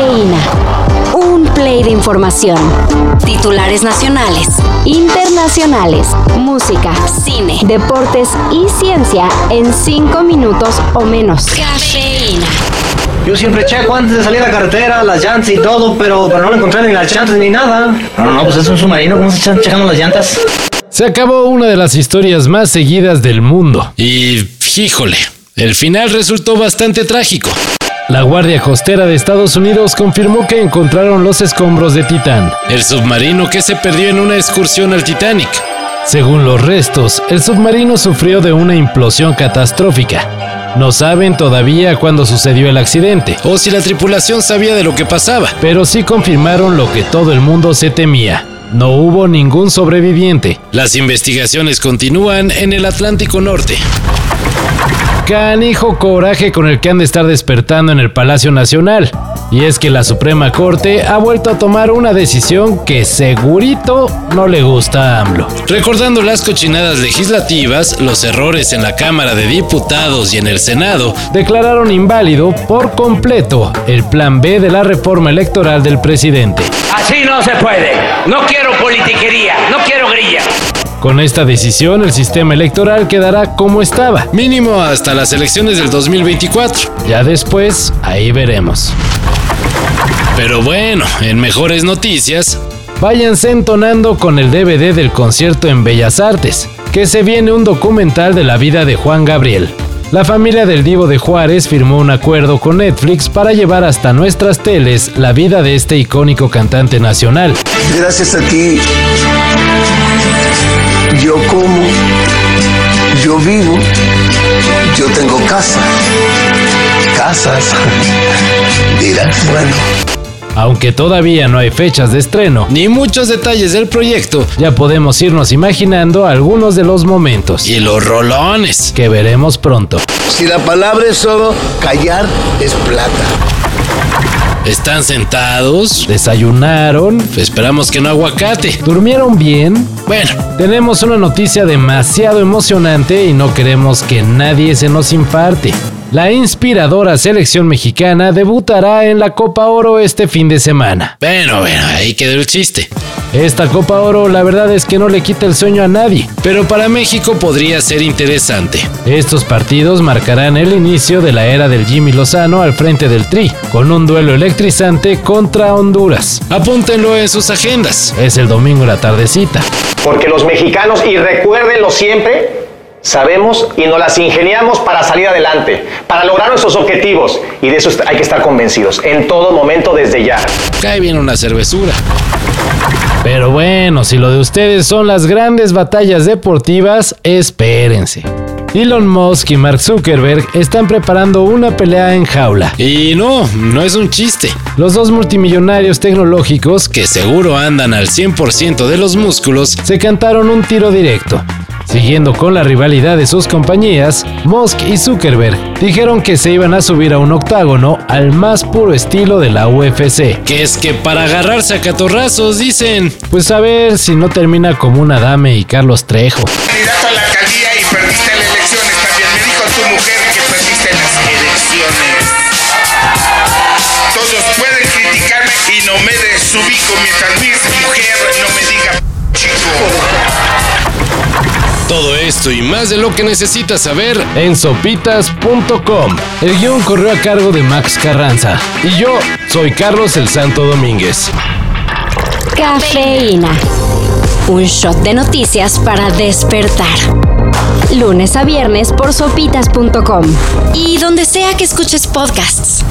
Cafeína. Un play de información. Titulares nacionales, internacionales, música, cine, deportes y ciencia en cinco minutos o menos. Cafeína. Yo siempre checo antes de salir a la carretera, las llantas y todo, pero, pero no lo encontré ni las llantas ni nada. No, no, no, pues es un submarino, ¿cómo se están checando las llantas? Se acabó una de las historias más seguidas del mundo. Y, híjole, el final resultó bastante trágico. La Guardia Costera de Estados Unidos confirmó que encontraron los escombros de Titán, el submarino que se perdió en una excursión al Titanic. Según los restos, el submarino sufrió de una implosión catastrófica. No saben todavía cuándo sucedió el accidente o si la tripulación sabía de lo que pasaba, pero sí confirmaron lo que todo el mundo se temía. No hubo ningún sobreviviente. Las investigaciones continúan en el Atlántico Norte. Canijo coraje con el que han de estar despertando en el Palacio Nacional. Y es que la Suprema Corte ha vuelto a tomar una decisión que segurito no le gusta a AMLO. Recordando las cochinadas legislativas, los errores en la Cámara de Diputados y en el Senado declararon inválido por completo el plan B de la reforma electoral del presidente. Así no se puede. No quiero politiquería, no quiero grilla. Con esta decisión, el sistema electoral quedará como estaba, mínimo hasta las elecciones del 2024. Ya después, ahí veremos. Pero bueno, en mejores noticias, váyanse entonando con el DVD del concierto en Bellas Artes, que se viene un documental de la vida de Juan Gabriel. La familia del Divo de Juárez firmó un acuerdo con Netflix para llevar hasta nuestras teles la vida de este icónico cantante nacional. Gracias a ti, Dirás, bueno. Aunque todavía no hay fechas de estreno ni muchos detalles del proyecto, ya podemos irnos imaginando algunos de los momentos y los rolones que veremos pronto. Si la palabra es oro, callar es plata. ¿Están sentados? ¿Desayunaron? Esperamos que no aguacate. ¿Durmieron bien? Bueno, tenemos una noticia demasiado emocionante y no queremos que nadie se nos infarte. La inspiradora selección mexicana debutará en la Copa Oro este fin de semana. Bueno, bueno, ahí quedó el chiste. Esta Copa Oro la verdad es que no le quita el sueño a nadie, pero para México podría ser interesante. Estos partidos marcarán el inicio de la era del Jimmy Lozano al frente del Tri, con un duelo electrizante contra Honduras. Apúntenlo en sus agendas, es el domingo la tardecita. Porque los mexicanos, y recuérdenlo siempre, sabemos y nos las ingeniamos para salir adelante, para lograr nuestros objetivos. Y de eso hay que estar convencidos, en todo momento, desde ya. Cae bien una cervezura. Pero bueno, si lo de ustedes son las grandes batallas deportivas, espérense. Elon Musk y Mark Zuckerberg están preparando una pelea en jaula. Y no, no es un chiste. Los dos multimillonarios tecnológicos, que seguro andan al 100% de los músculos, se cantaron un tiro directo. Siguiendo con la rivalidad de sus compañías, Musk y Zuckerberg dijeron que se iban a subir a un octágono al más puro estilo de la UFC. Que es que para agarrarse a catorrazos dicen, pues a ver si no termina como una dame y Carlos Trejo. Candidato a la alcaldía y perdiste las elecciones también. Me dijo tu mujer que perdiste las elecciones. Todos pueden criticarme y no me desubico mientras mi mujer no me diga chico. Todo esto y más de lo que necesitas saber en sopitas.com. El guion corrió a cargo de Max Carranza. Y yo soy Carlos el Santo Domínguez. Cafeína. Un shot de noticias para despertar. Lunes a viernes por sopitas.com. Y donde sea que escuches podcasts.